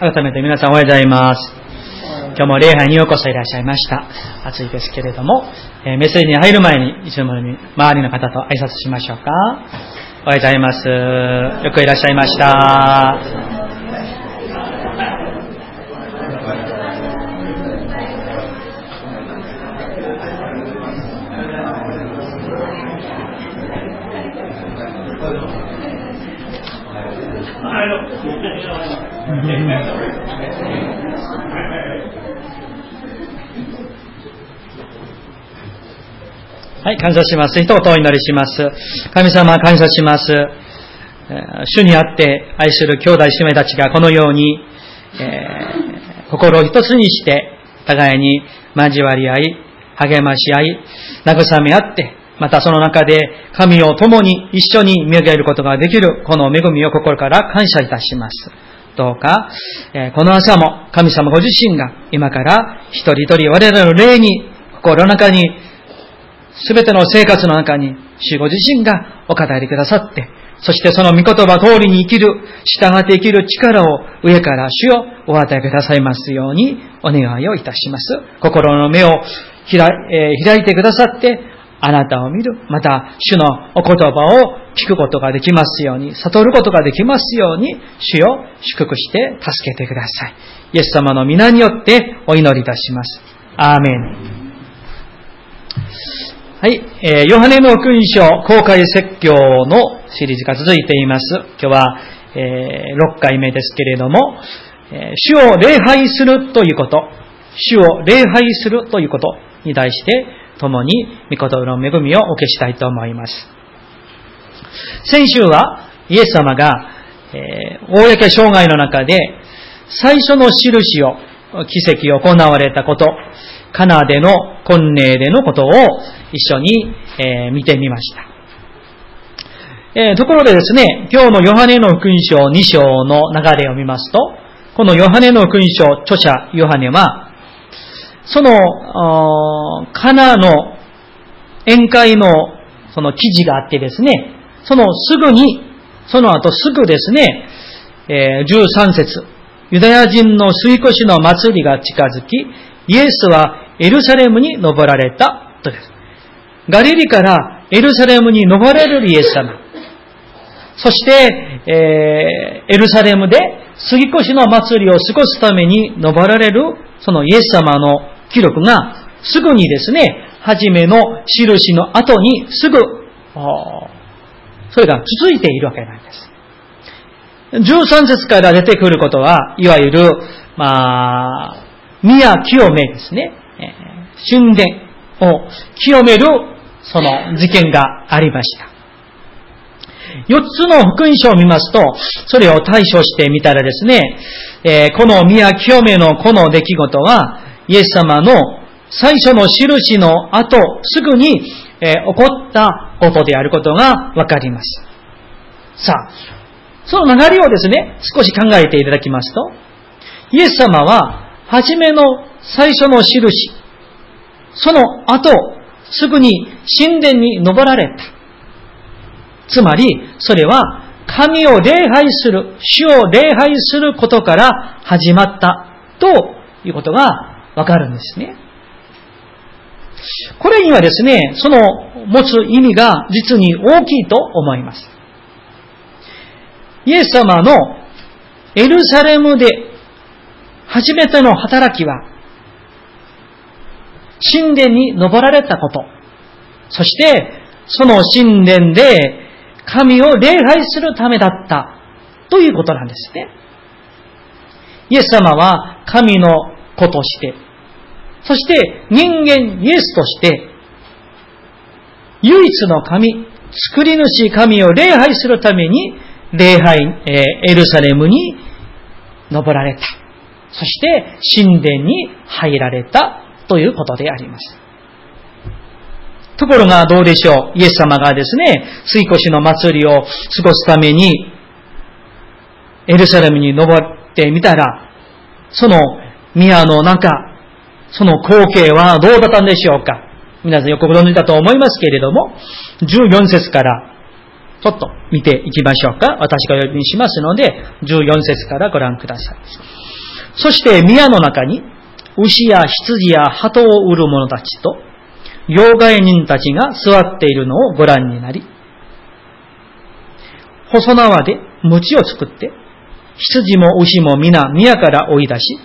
改めて皆さんおはようございます。今日も礼拝にようこそいらっしゃいました。暑いですけれども、えー、メッセージに入る前に、いつも周りの方と挨拶しましょうか。おはようございます。よくいらっしゃいました。はい、感謝します。一言お祈りします。神様、感謝します。主にあって愛する兄弟姉妹たちがこのように、えー、心を一つにして、互いに交わり合い、励まし合い、慰め合って、またその中で神を共に一緒に見上げることができるこの恵みを心から感謝いたします。どうか、えー、この朝も神様ご自身が今から一人一人我々の霊に心の中にすべての生活の中に、主ご自身がお語りくださって、そしてその御言葉通りに生きる、従って生きる力を上から主をお与えくださいますようにお願いをいたします。心の目を開,、えー、開いてくださって、あなたを見る。また、主のお言葉を聞くことができますように、悟ることができますように、主を祝福して助けてください。イエス様の皆によってお祈りいたします。アーメン。はい、えー、ヨハネの福音書公開説教のシリーズが続いています。今日は、えー、6回目ですけれども、えー、主を礼拝するということ、主を礼拝するということに対して、共に御言葉の恵みをお受けしたいと思います。先週は、イエス様が、えー、公障害の中で、最初の印を、奇跡を行われたこと、カナでの婚礼でのことを一緒に、えー、見てみました。えー、ところでですね、今日のヨハネの福音書2章の流れを見ますと、このヨハネの福音書著者ヨハネは、その、カナの宴会のその記事があってですね、そのすぐに、その後すぐですね、え、13節ユダヤ人の水越しの祭りが近づき、イエスはエルサレムに登られたとです。ガリリからエルサレムに登れるイエス様。そして、えー、エルサレムで杉越しの祭りを過ごすために登られるそのイエス様の記録がすぐにですね、初めの印の後にすぐ、それが続いているわけなんです。13節から出てくることは、いわゆる、まあ、宮清めですね。神殿を清める、その事件がありました。四つの福音書を見ますと、それを対処してみたらですね、えこの宮清めのこの出来事は、イエス様の最初の印の後、すぐに、え起こったことであることがわかります。さあ、その流れをですね、少し考えていただきますと、イエス様は初めの最初の印、その後、すぐに神殿に登られた。つまり、それは神を礼拝する、主を礼拝することから始まったということがわかるんですね。これにはですね、その持つ意味が実に大きいと思います。イエス様のエルサレムで初めての働きは、神殿に登られたこと、そして、その神殿で神を礼拝するためだったということなんですね。イエス様は神の子として、そして人間イエスとして、唯一の神、作り主神を礼拝するために、礼拝、えエルサレムに登られた。そして神殿に入られたということであります。ところがどうでしょう？イエス様がですね、水越の祭りを過ごすために、エルサレムに登ってみたら、その宮の中、その光景はどうだったんでしょうか？皆さんよくご存知だと思いますけれども、14節からちょっと見ていきましょうか。私が読みしますので、14節からご覧ください。そして宮の中に、牛や羊や鳩を売る者たちと、妖怪人たちが座っているのをご覧になり、細縄で鞭を作って、羊も牛も皆宮から追い出し、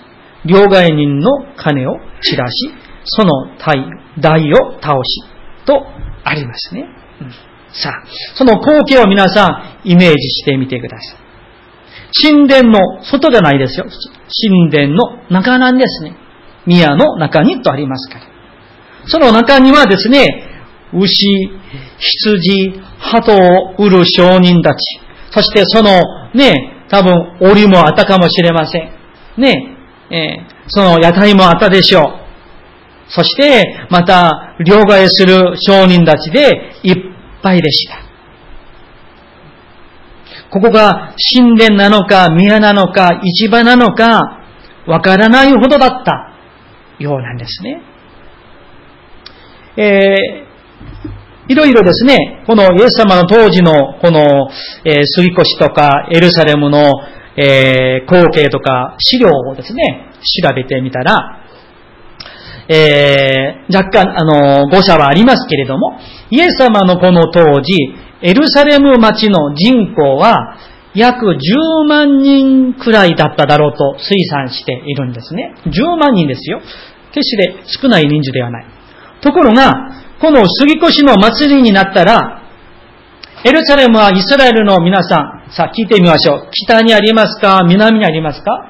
両替人の金を散らし、その台を倒し、とありますね。うん、さあ、その光景を皆さんイメージしてみてください。神殿の外じゃないですよ。神殿の中なんですね。宮の中にとありますから。その中にはですね、牛、羊、鳩を売る商人たち、そしてそのね、多分檻もあったかもしれません。ね、えー、その屋台もあったでしょう。そして、また、両替する商人たちでいっぱいでした。ここが神殿なのか、宮なのか、市場なのか、わからないほどだったようなんですね。えー、いろいろですね、このイエス様の当時のこの、えー、杉越とかエルサレムの、えー、光景とか資料をですね、調べてみたら、えー、若干、あの、誤差はありますけれども、イエス様のこの当時、エルサレム町の人口は約10万人くらいだっただろうと推算しているんですね。10万人ですよ。決して少ない人数ではない。ところが、この杉越の祭りになったら、エルサレムはイスラエルの皆さん、さあ聞いてみましょう。北にありますか？南にありますか？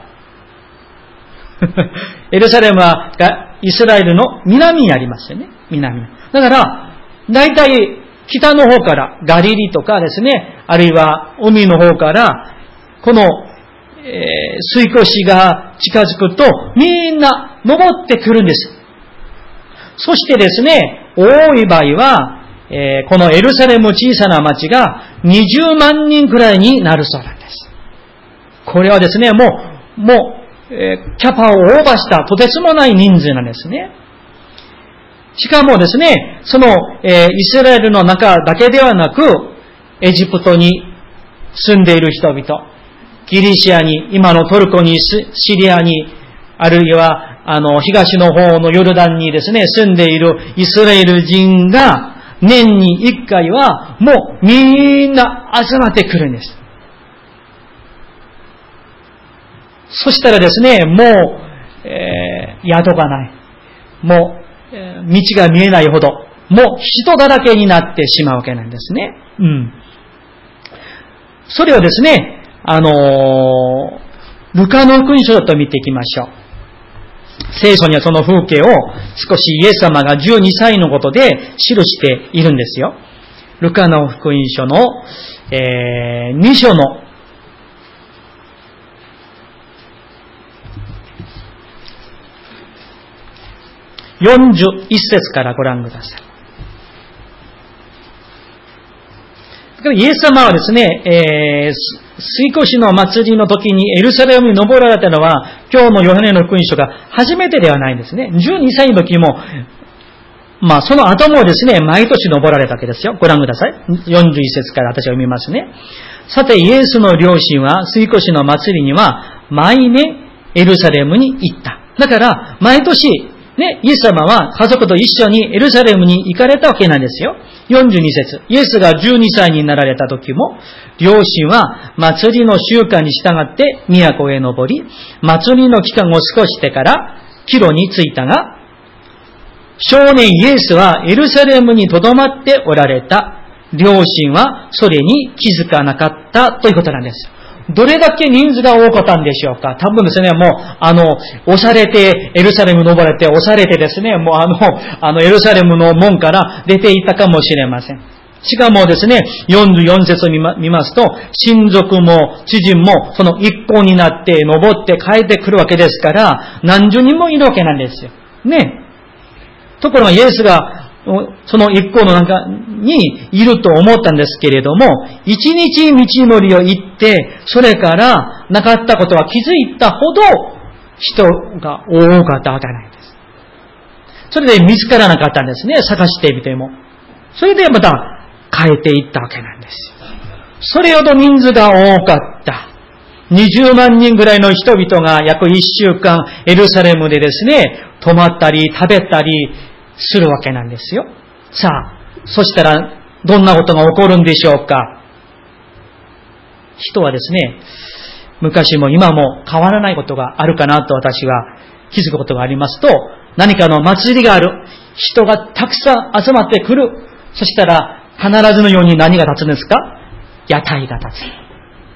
エルサレムはイスラエルの南にありますよね。南に。だから、大体北の方からガリリとかですね、あるいは海の方から、この、えー、水越が近づくと、みんな登ってくるんです。そしてですね、多い場合は、えー、このエルサレム小さな町が20万人くらいになるそうなんです。これはですね、もう、もう、えー、キャパをオーバーしたとてつもない人数なんですね。しかもですね、その、えー、イスラエルの中だけではなく、エジプトに住んでいる人々、ギリシアに、今のトルコに、シリアに、あるいはあの、東の方のヨルダンにですね、住んでいるイスラエル人が、年に一回は、もうみんな集まってくるんです。そしたらですね、もう、えー、宿がない。もう、道が見えないほど、もう人だらけになってしまうわけなんですね。うん。それをですね、あのー、ルカの福音書だと見ていきましょう。聖書にはその風景を少しイエス様が12歳のことで記しているんですよ。ルカの福音書の、えー、2章の41節からご覧ください。イエス様はですね、えー、水越の祭りの時にエルサレムに登られたのは、今日のヨハネの福音書が初めてではないんですね。12歳の時も、まあその後もですね、毎年登られたわけですよ。ご覧ください。41節から私は読みますね。さて、イエスの両親は水越の祭りには毎年エルサレムに行った。だから、毎年、ね、イエス様は家族と一緒にエルサレムに行かれたわけなんですよ。42節。イエスが12歳になられた時も、両親は祭りの習慣に従って都へ登り、祭りの期間を過ごしてから帰路に着いたが、少年イエスはエルサレムに留まっておられた。両親はそれに気づかなかったということなんです。どれだけ人数が多かったんでしょうか？多分ですね、もう、あの、押されて、エルサレム登れて、押されてですね、もうあの、あの、エルサレムの門から出ていったかもしれません。しかもですね、44節を見ますと、親族も知人もその一行になって登って帰ってくるわけですから、何十人もいるわけなんですよ。ね。ところがイエスがその一行の中にいると思ったんですけれども、一日道のりを行って、それからなかったことは気づいたほど人が多かったわけないです。それで見つからなかったんですね、探してみても。それでまた変えていったわけなんです。それほど人数が多かった。20万人ぐらいの人々が約1週間エルサレムでですね、泊まったり食べたりするわけなんですよ。さあ、そしたらどんなことが起こるんでしょうか人はですね、昔も今も変わらないことがあるかなと私は気づくことがありますと、何かの祭りがある。人がたくさん集まってくる。そしたら必ずのように何が立つんですか？屋台が立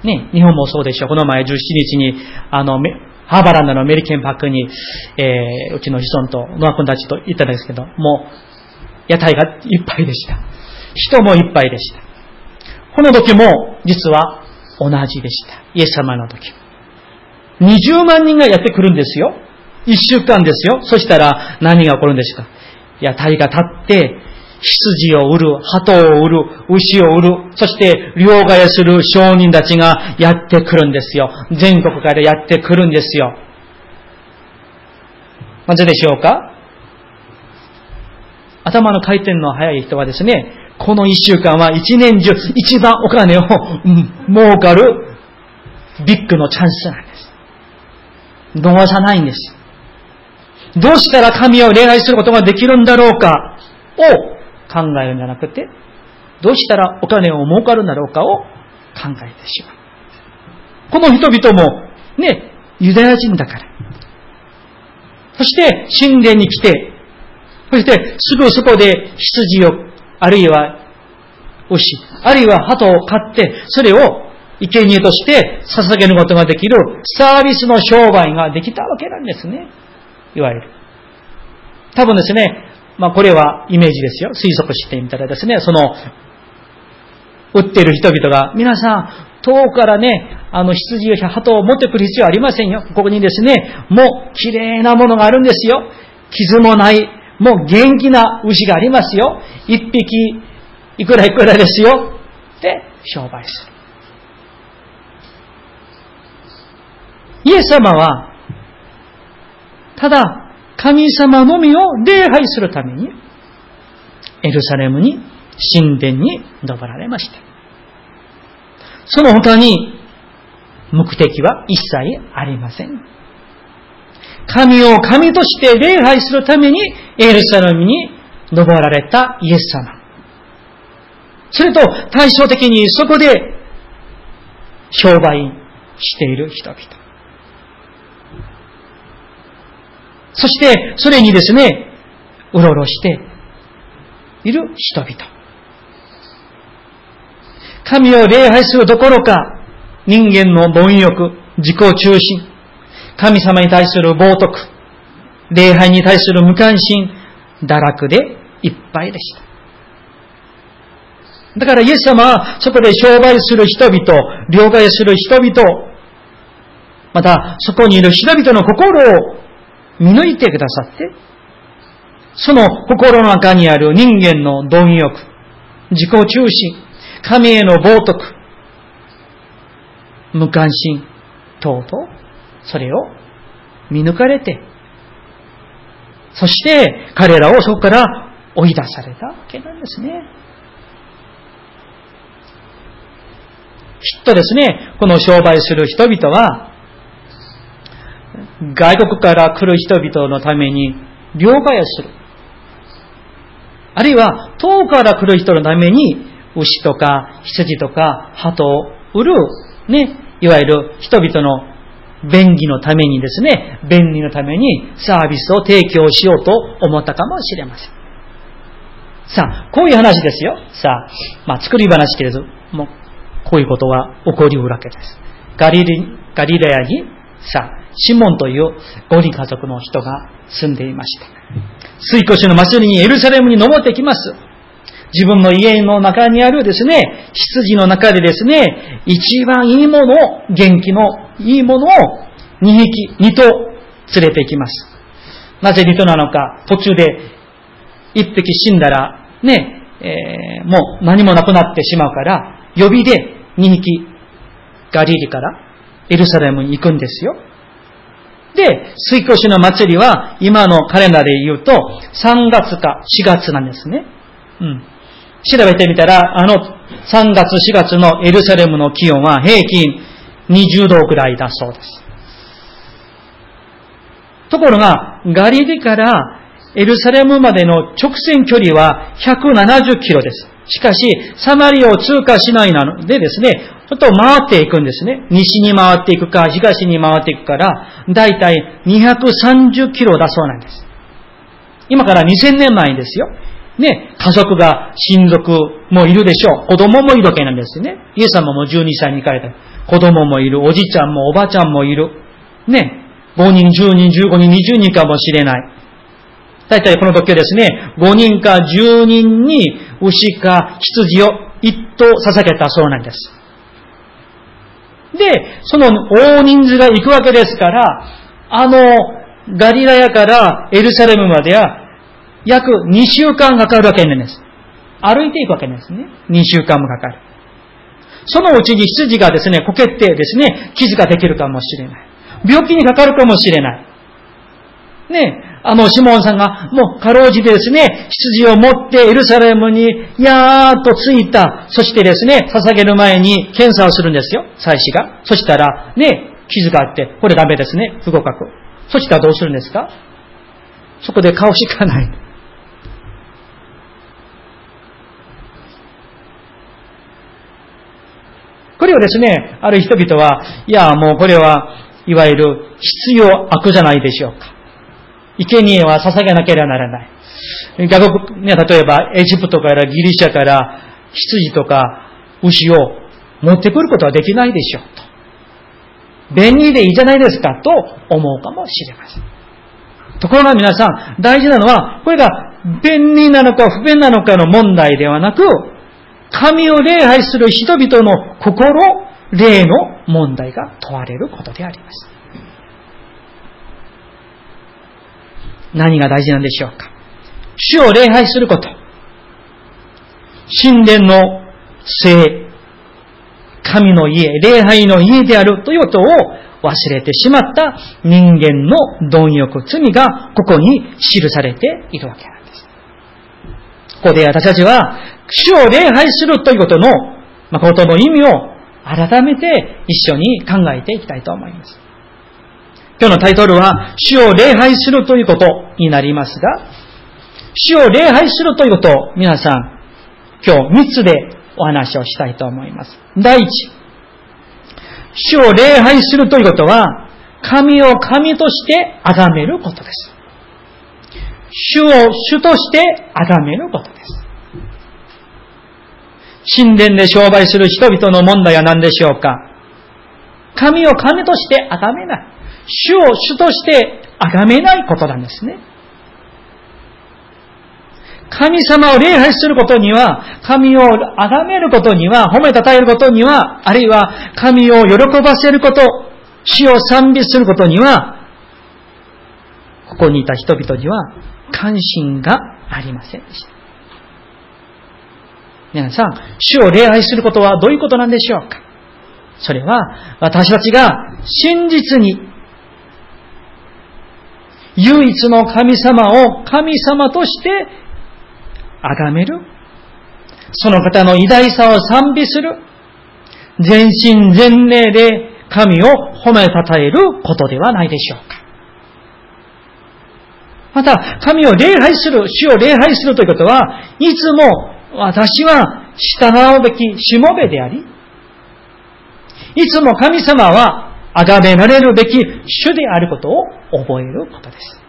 つ。ね、日本もそうでしょう。この前17日に、あの、ハーバーランドのメリケンパックに、えー、うちの子孫とノア君たちと行ったんですけど、もう、屋台がいっぱいでした。人もいっぱいでした。この時も、実は同じでした。イエス様の時。20万人がやってくるんですよ。1週間ですよ。そしたら何が起こるんですか屋台が立って、羊を売る、鳩を売る、牛を売る、そして両替する商人たちがやってくるんですよ。全国からやってくるんですよ。なぜでしょうか頭の回転の速い人はですね、この一週間は一年中一番お金を、儲かるビッグのチャンスなんです。逃さないんです。どうしたら神を礼拝することができるんだろうか？を考えるんじゃなくて、どうしたらお金を儲かるんだろうかを考えてしまう。この人々も、ね、ユダヤ人だから。そして、神殿に来て、そして、すぐそこで羊を、あるいは牛、あるいは鳩を買って、それを生贄として捧げることができるサービスの商売ができたわけなんですね。いわゆる。多分ですね、まあこれはイメージですよ。推測してみたらですね、その、売ってる人々が、皆さん、遠くからね、あの羊や鳩を持ってくる必要はありませんよ。ここにですね、もう綺麗なものがあるんですよ。傷もない、もう元気な牛がありますよ。一匹、いくらいくらですよ。って商売する。イエス様は、ただ、神様のみを礼拝するために、エルサレムに、神殿に登られました。その他に、目的は一切ありません。神を神として礼拝するために、エルサレムに登られたイエス様。それと対照的にそこで商売している人々。そして、それにですね、うろうろしている人々。神を礼拝するどころか、人間の貪欲、自己中心、神様に対する冒涜、礼拝に対する無関心、堕落でいっぱいでした。だからイエス様はそこで商売する人々、両替する人々、またそこにいる人々の心を見抜いてくださって、その心の中にある人間の貪欲、自己中心、神への冒涜、無関心等々、それを見抜かれて、そして彼らをそこから追い出されたわけなんですね。きっとですね、この商売する人々は、外国から来る人々のために両替をする。あるいは遠くから来る人のために牛とか羊とか鳩を売る、ね、いわゆる人々の便宜のためにですね、便利のためにサービスを提供しようと思ったかもしれません。さあ、こういう話ですよ。さあ、まあ、作り話けれども、こういうことが起こりうるわけです。ガリガリラヤに、さあ、シモンという五人家族の人が住んでいました。水越の祭りにエルサレムに登ってきます。自分の家の中にあるですね、羊の中でですね、一番いいものを、元気のいいものを2匹、2頭連れて行きます。なぜ2頭なのか、途中で1匹死んだら、ね、えー、もう何もなくなってしまうから、予備で2匹ガリリからエルサレムに行くんですよ。で、水越の祭りは今のカレンダーで言うと3月か4月なんですね。うん。調べてみたら、あの3月4月のエルサレムの気温は平均20度くらいだそうです。ところが、ガリリからエルサレムまでの直線距離は170キロです。しかし、サマリアを通過しないなのでですね、ちょっと回っていくんですね。西に回っていくか、東に回っていくから、だいたい230キロだそうなんです。今から2000年前ですよ。ね、家族が、親族もいるでしょう。子供もいるわけなんですね。イエス様も12歳に行かれた。子供もいる。おじちゃんもおばちゃんもいる。ね、5人、10人、15人、20人かもしれない。大体この時はですね、5人か10人に牛か羊を一頭捧げたそうなんです。で、その大人数が行くわけですから、あの、ガリラヤからエルサレムまでは約2週間かかるわけなんです。歩いていくわけなんですね。2週間もかかる。そのうちに羊がですね、こけてですね、傷ができるかもしれない。病気にかかるかもしれない。ね、あの、シモンさんが、もう、かろうじてですね、羊を持ってエルサレムに、やーっと着いた。そしてですね、捧げる前に検査をするんですよ、祭司が。そしたら、ね、傷があって、これダメですね、不合格。そしたらどうするんですか？そこで顔しかない。これをですね、ある人々は、いや、もうこれは、いわゆる必要悪じゃないでしょうか。生贄は捧げなければならない。外国、ね、例えばエジプトからギリシャから羊とか牛を持ってくることはできないでしょうと。便利でいいじゃないですかと思うかもしれません。ところが皆さん、大事なのは、これが便利なのか不便なのかの問題ではなく、神を礼拝する人々の心、霊の問題が問われることであります。何が大事なんでしょうか？主を礼拝すること。神殿の聖、神の家、礼拝の家であるということを忘れてしまった人間の貪欲、罪がここに記されているわけなんです。ここで私たちは、主を礼拝するということの誠の意味を改めて一緒に考えていきたいと思います。今日のタイトルは、主を礼拝するということになりますが、主を礼拝するということを皆さん、今日3つでお話をしたいと思います。第一、主を礼拝するということは、神を神として崇めることです。主を主として崇めることです。神殿で商売する人々の問題は何でしょうか神を神として崇めない。主を主として崇めないことなんですね。神様を礼拝することには、神を崇めることには、褒めたたえることには、あるいは神を喜ばせること、主を賛美することには、ここにいた人々には関心がありませんでした。皆さん、主を礼拝することはどういうことなんでしょうか？それは、私たちが真実に唯一の神様を神様として崇める。その方の偉大さを賛美する。全身全霊で神を褒めたたえることではないでしょうか。また、神を礼拝する、主を礼拝するということは、いつも私は従うべきしもべであり、いつも神様は崇められるべき主であることを覚えることです。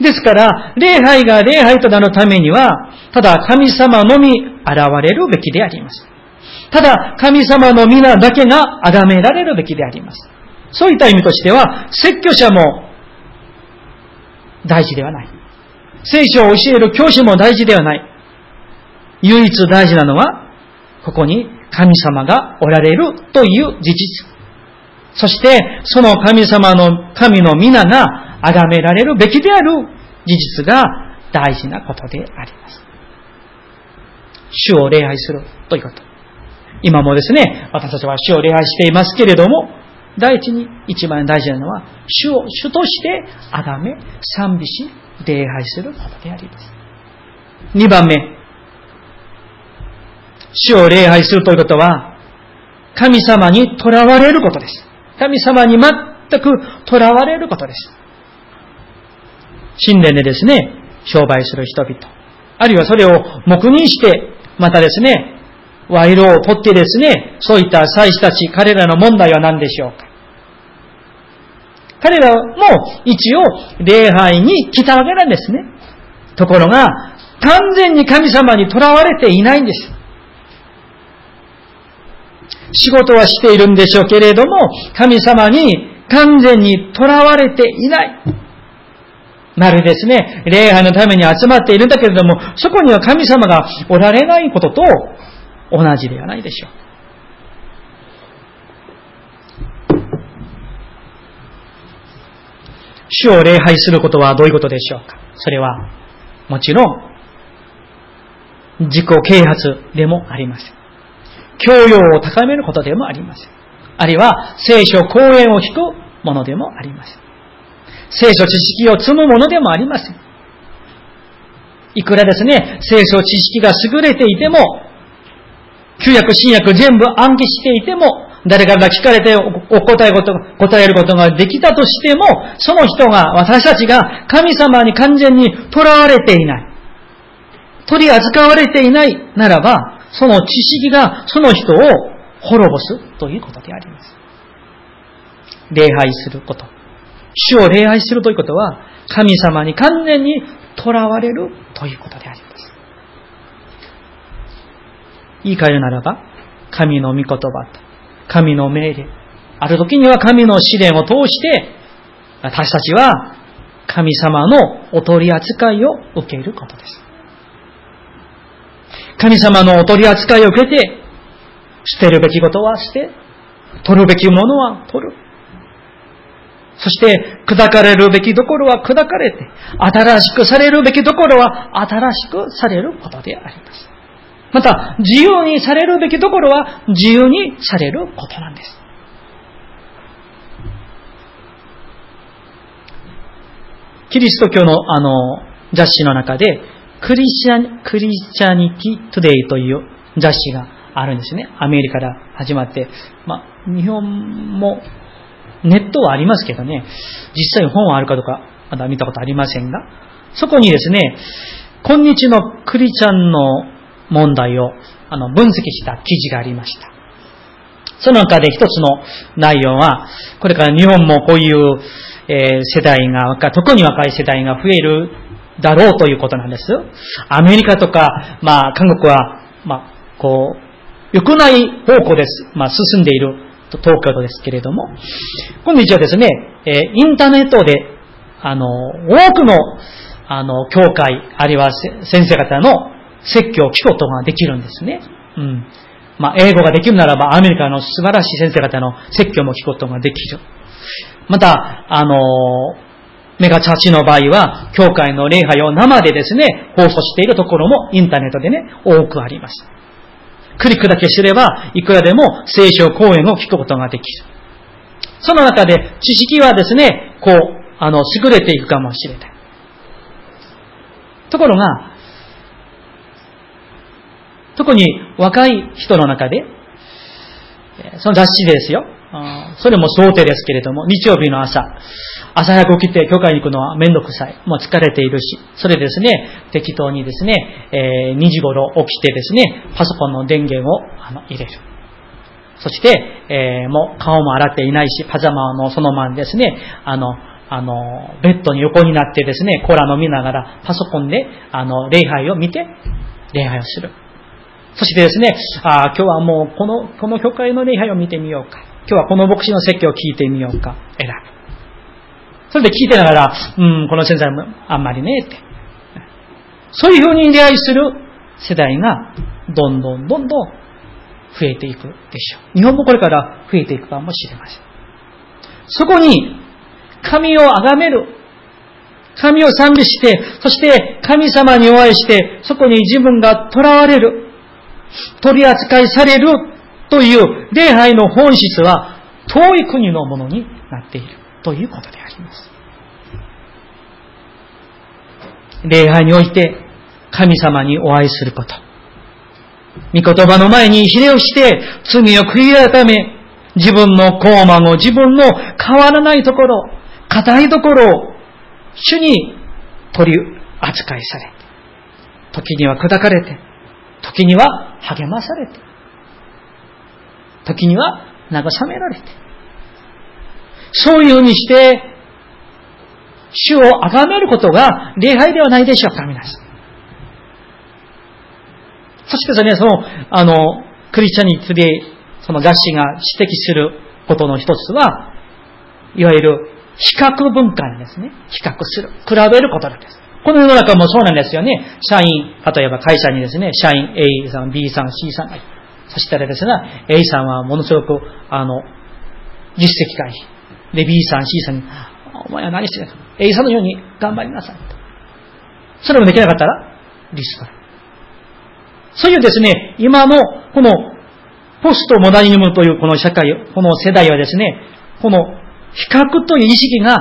ですから、礼拝が礼拝となるためには、ただ神様のみ現れるべきであります。ただ神様の皆だけが崇められるべきであります。そういった意味としては、説教者も大事ではない。聖書を教える教師も大事ではない。唯一大事なのは、ここに神様がおられるという事実。そして、その神様の、神の皆が崇められるべきである事実が大事なことであります。主を礼拝するということ。今もですね、私たちは主を礼拝していますけれども、第一に一番大事なのは、主を主として崇め、賛美し、礼拝することであります。二番目、主を礼拝するということは、神様に囚われることです。神様に全く囚われることです。神殿でですね、商売する人々。あるいはそれを黙認して、またですね、賄賂を取ってですね、そういった祭司たち、彼らの問題は何でしょうか彼らも一応礼拝に来たわけなんですね。ところが、完全に神様に囚われていないんです。仕事はしているんでしょうけれども、神様に完全に囚われていない。まるですね、礼拝のために集まっているんだけれども、そこには神様がおられないことと同じではないでしょう。主を礼拝することはどういうことでしょうかそれは、もちろん、自己啓発でもありません。教養を高めることでもありません。あるいは、聖書講演を聞くものでもありません。聖書知識を積むものでもありません。いくらですね、聖書知識が優れていても、旧約、新約全部暗記していても、誰かが聞かれてお答えこと、答えることができたとしても、その人が、私たちが神様に完全に囚われていない。取り扱われていないならば、その知識がその人を滅ぼすということであります。礼拝すること。主を礼拝するということは、神様に完全に囚われるということであります。言い換えるならば、神の御言葉と、神の命令、ある時には神の試練を通して、私たちは神様のお取り扱いを受けることです。神様のお取り扱いを受けて、捨てるべきことは捨て、取るべきものは取る。そして、砕かれるべきところは砕かれて、新しくされるべきところは新しくされることであります。また、自由にされるべきところは自由にされることなんです。キリスト教のあの雑誌の中で、クリスチャン、クリスチャニティトゥデイという雑誌があるんですね。アメリカから始まって。まあ、日本もネットはありますけどね、実際本はあるかどうかまだ見たことありませんが、そこにですね、今日のクリスチャンの問題をあの分析した記事がありました。その中で一つの内容は、これから日本もこういう、えー、世代が、特に若い世代が増えるだろうということなんです。アメリカとか、まあ、韓国は、まあ、こう、良くない方向です。まあ、進んでいる東京都ですけれども、今日はですね、えー、インターネットで、あの、多くの、あの、教会、あるいは先生方の説教を聞くことができるんですね。うん。まあ、英語ができるならば、アメリカの素晴らしい先生方の説教も聞くことができる。また、あの、メガチャーチの場合は、教会の礼拝を生でですね、放送しているところもインターネットでね、多くあります。クリックだけすれば、いくらでも聖書講演を聞くことができる。その中で、知識はですね、こう、あの、優れていくかもしれない。ところが、特に若い人の中で、その雑誌ですよ。それも想定ですけれども、日曜日の朝、朝早く起きて教会に行くのはめんどくさい。もう疲れているし、それですね、適当にですね、えー、2時頃起きてですね、パソコンの電源をあの入れる。そして、えー、もう顔も洗っていないし、パジャマのそのままですね、あの、あの、ベッドに横になってですね、コーラ飲みながらパソコンで、あの、礼拝を見て、礼拝をする。そしてですね、あ今日はもうこの、この教会の礼拝を見てみようか。今日はこの牧師の説教を聞いてみようか。選ぶ。それで聞いてながら、うん、この先生もあんまりね、って。そういうふうに礼拝する世代が、どんどんどんどん増えていくでしょう。日本もこれから増えていくかもしれません。そこに、神を崇める。神を賛美して、そして神様にお会いして、そこに自分が囚われる。取り扱いされるという礼拝の本質は遠い国のものになっているということであります。礼拝において神様にお会いすること。御言葉の前にひれをして、罪を悔い改め、自分の高慢を自分の変わらないところ、硬いところを主に取り扱いされ、時には砕かれて、時には励まされて、時には慰められて、そういうふうにして、主を崇めることが礼拝ではないでしょうか、皆さん。そしてですね、その、あの、クリスチャニティで、その雑誌が指摘することの一つは、いわゆる比較文化にですね、比較する、比べることなんです。この世の中もそうなんですよね。社員、例えば会社にですね、社員 A さん、B さん、C さんがいる。そしたらですね、A さんはものすごく、あの、実績がいい。で、B さん、C さんに、お前は何してるの ?A さんのように頑張りなさい。それもできなかったら、リスト。そういうですね、今の、この、ポストモダニズムというこの社会、この世代はですね、この、比較という意識が、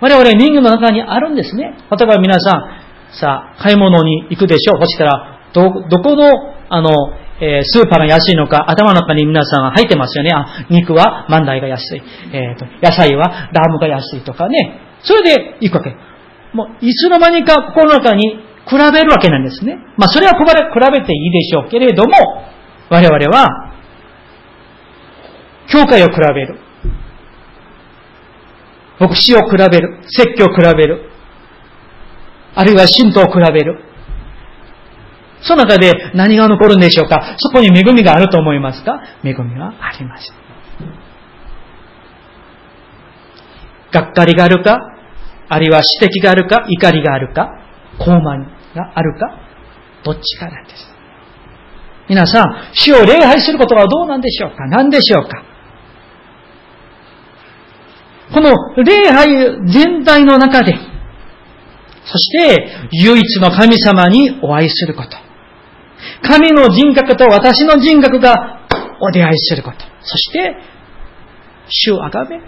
我々人間の中にあるんですね。例えば皆さん、さあ、買い物に行くでしょう。そしたら、ど、どこの、あの、えー、スーパーが安いのか、頭の中に皆さんが入ってますよね。あ、肉は万代が安い。えっ、ー、と、野菜はラムが安いとかね。それで行くわけ。もう、いつの間にか心の中に比べるわけなんですね。まあ、それはここで比べていいでしょうけれども、我々は、教会を比べる。牧師を比べる。説教を比べる。あるいは神道を比べる。その中で何が残るんでしょうか？そこに恵みがあると思いますか？恵みはありません。がっかりがあるか？あるいは指摘があるか？怒りがあるか？高慢があるか、どっちかなんです。皆さん、死を礼拝することはどうなんでしょうか？何でしょうか？この礼拝全体の中で、そして唯一の神様にお会いすること。神の人格と私の人格がお出会いすること。そして、主をあがめ、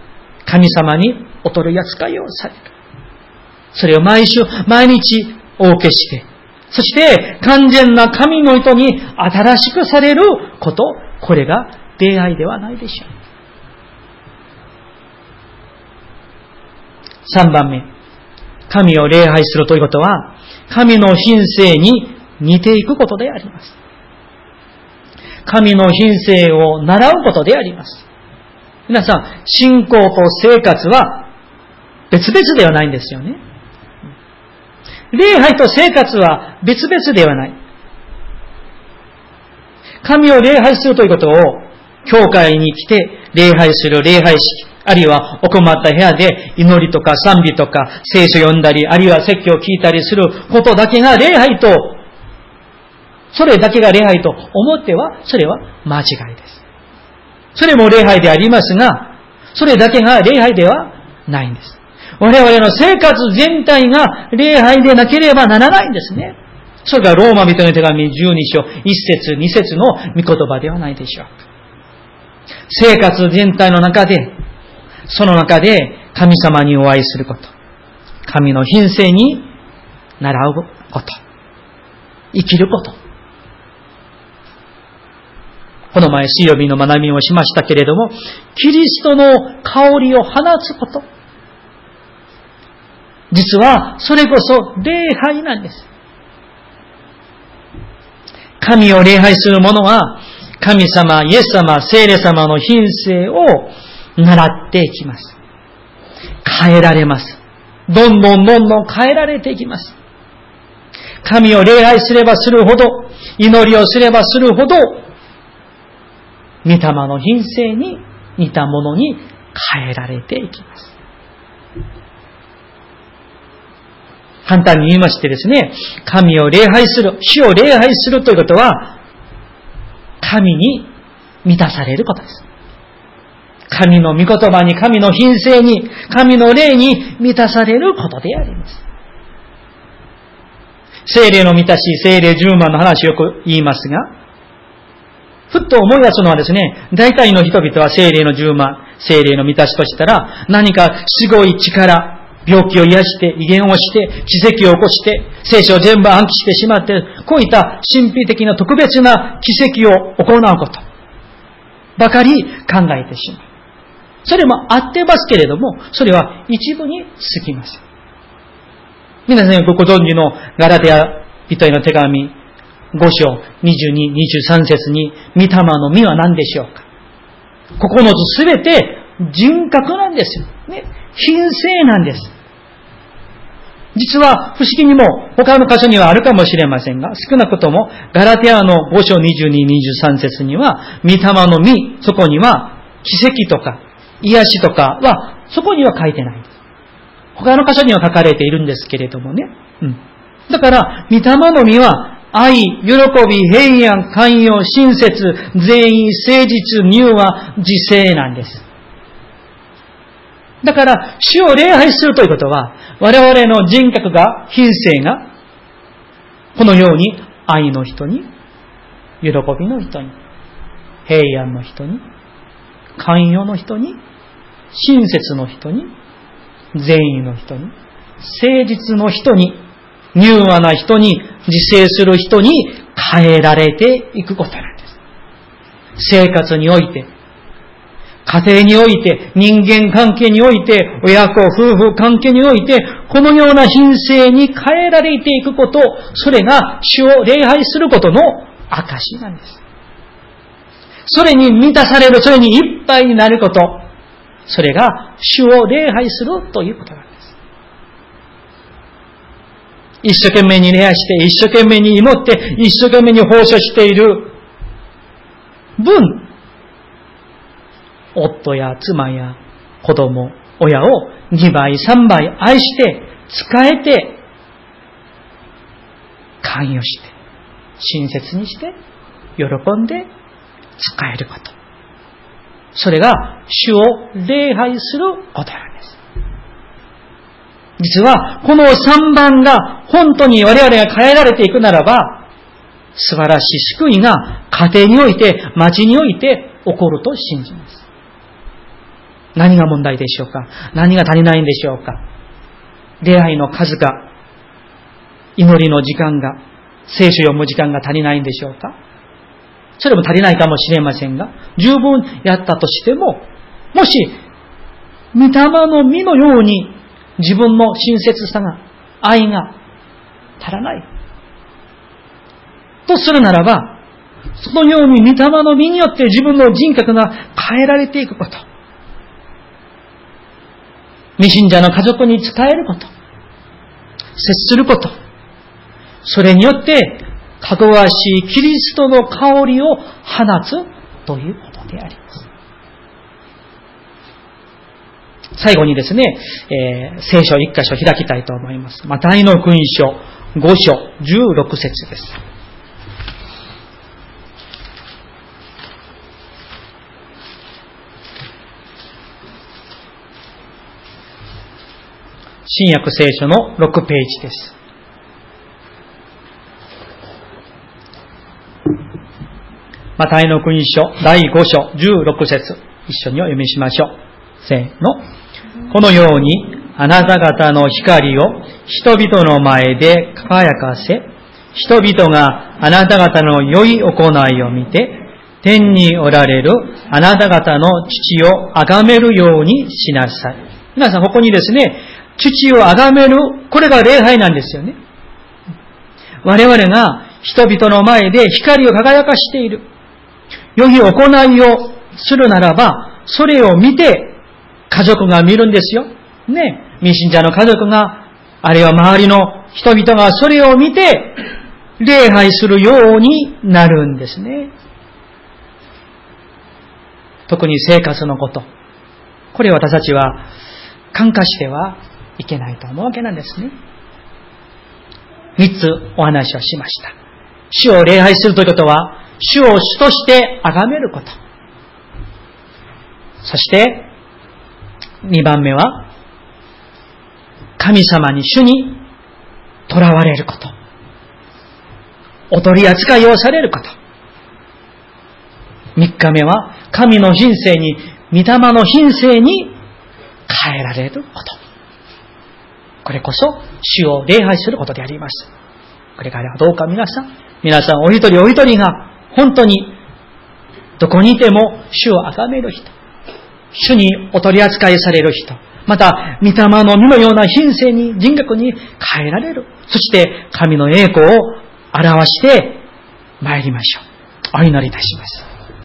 神様にお取り扱いをされる。それを毎週、毎日お受けして、そして完全な神の意図に新しくされること、これが出会いではないでしょう。3番目。神を礼拝するということは、神の品性に似ていくことであります。神の品性を習うことであります。皆さん、信仰と生活は別々ではないんですよね。礼拝と生活は別々ではない。神を礼拝するということを、教会に来て礼拝する礼拝式、あるいは奥まった部屋で祈りとか賛美とか聖書読んだり、あるいは説教を聞いたりすることだけが礼拝と、それだけが礼拝と思っては、それは間違いです。それも礼拝でありますが、それだけが礼拝ではないんです。我々の生活全体が礼拝でなければならないんですね。それがローマ人の手紙12章1節2節の御言葉ではないでしょうか。生活全体の中で、その中で神様にお会いすること。神の品性に習うこと。生きること。この前水曜日の学びをしましたけれども、キリストの香りを放つこと。実は、それこそ礼拝なんです。神を礼拝する者は、神様、イエス様、聖霊様の品性を習っていきます。変えられます。どんどんどんどん変えられていきます。神を礼拝すればするほど、祈りをすればするほど、御霊の品性に似たものに変えられていきます。簡単に言いましてですね、神を礼拝する、主を礼拝するということは、神に満たされることです。神の御言葉に、神の品性に、神の霊に満たされることであります。精霊の満たし、精霊10万の話をよく言いますが、ふっと思い出すのはですね、大体の人々は精霊の10万、精霊の満たしとしたら、何かすごい力、病気を癒して、威厳をして、奇跡を起こして、聖書を全部暗記してしまって、こういった神秘的な特別な奇跡を行うこと、ばかり考えてしまう。それも合ってますけれども、それは一部に過ぎます。皆さんご存知のガラテア人への手紙5章22、23節に、御霊の実は何でしょうか9つすべて人格なんですよ。ね。品性なんです。実は不思議にも他の箇所にはあるかもしれませんが、少なくともガラテアの5章22、23節には、御霊の実、そこには奇跡とか癒しとかは、そこには書いてない。他の箇所には書かれているんですけれどもね。うん。だから、御霊の実は、愛、喜び、平安、寛容、親切、善意、誠実、乳和、自制なんです。だから、主を礼拝するということは、我々の人格が、品性が、このように愛の人に、喜びの人に、平安の人に、寛容の人に、親切の人に、善意の人に、誠実の人に、柔和な人に、自制する人に変えられていくことなんです。生活において、家庭において、人間関係において、親子、夫婦関係において、このような品性に変えられていくこと、それが主を礼拝することの証なんです。それに満たされる、それにいっぱいになること、それが主を礼拝するということなんです。一生懸命に礼拝して、一生懸命に祈って、一生懸命に奉仕している分、夫や妻や子供、親を2倍、3倍愛して、使えて、関与して、親切にして、喜んで使えること。それが主を礼拝することなんです。実は、この3番が本当に我々が変えられていくならば、素晴らしい救いが家庭において、町において起こると信じます。何が問題でしょうか？何が足りないんでしょうか？礼拝の数が、祈りの時間が、聖書読む時間が足りないんでしょうか？それも足りないかもしれませんが、十分やったとしても、もし、御霊の実のように自分の親切さが、愛が足らない。とするならば、そのように御霊の実によって自分の人格が変えられていくこと。未信者の家族に伝えること。接すること。それによってかぐわしいキリストの香りを放つということであります。最後にですね、えー、聖書一箇所開きたいと思います。マタイの君書5章16節です。新約聖書の6ページです。マタイの国書第5章16節一緒にお読みしましょう。せーの。このようにあなた方の光を人々の前で輝かせ、人々があなた方の良い行いを見て、天におられるあなた方の父を崇めるようにしなさい。皆さん、ここにですね、父を崇める、これが礼拝なんですよね。我々が人々の前で光を輝かしている。良い行いをするならば、それを見て、家族が見るんですよ。ね。未信者の家族が、あるいは周りの人々がそれを見て、礼拝するようになるんですね。特に生活のこと。これ私たちは感化してはいけないと思うわけなんですね。三つお話をしました。主を礼拝するということは、主を主として崇めること。そして、二番目は、神様に主に囚われること。お取り扱いをされること。三日目は、神の品性に、御霊の品性に変えられること。これこそ主を礼拝することであります。これからどうか皆さん、皆さんお一人お一人が本当にどこにいても主を崇める人、主にお取り扱いされる人、また、御霊の実のような品性に、人格に変えられる。そして、神の栄光を表して参りましょう。お祈りいたします。